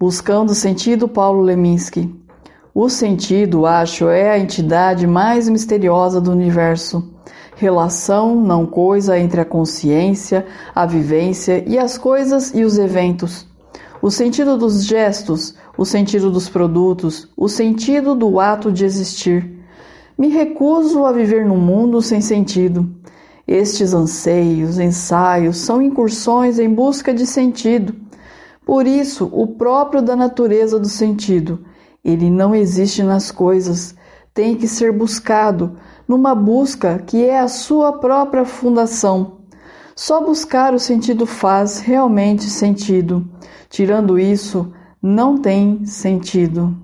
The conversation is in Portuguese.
Buscando sentido, Paulo Leminski. O sentido, acho, é a entidade mais misteriosa do universo. Relação, não coisa, entre a consciência, a vivência e as coisas e os eventos. O sentido dos gestos, o sentido dos produtos, o sentido do ato de existir. Me recuso a viver num mundo sem sentido. Estes anseios, ensaios, são incursões em busca de sentido. Por isso, o próprio da natureza do sentido, ele não existe nas coisas, tem que ser buscado, numa busca que é a sua própria fundação. Só buscar o sentido faz realmente sentido. Tirando isso, não tem sentido.